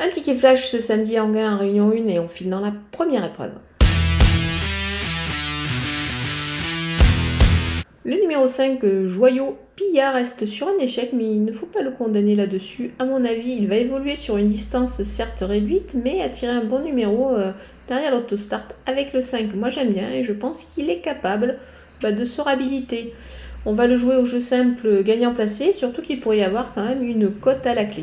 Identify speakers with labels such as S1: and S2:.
S1: Un ticket flash ce samedi en gain en réunion 1 et on file dans la première épreuve. Le numéro 5, Joyau Pilla reste sur un échec, mais il ne faut pas le condamner là-dessus. À mon avis, il va évoluer sur une distance certes réduite, mais attirer un bon numéro euh, derrière l'autostart avec le 5. Moi j'aime bien et je pense qu'il est capable bah, de se réhabiliter. On va le jouer au jeu simple gagnant placé, surtout qu'il pourrait y avoir quand même une cote à la clé.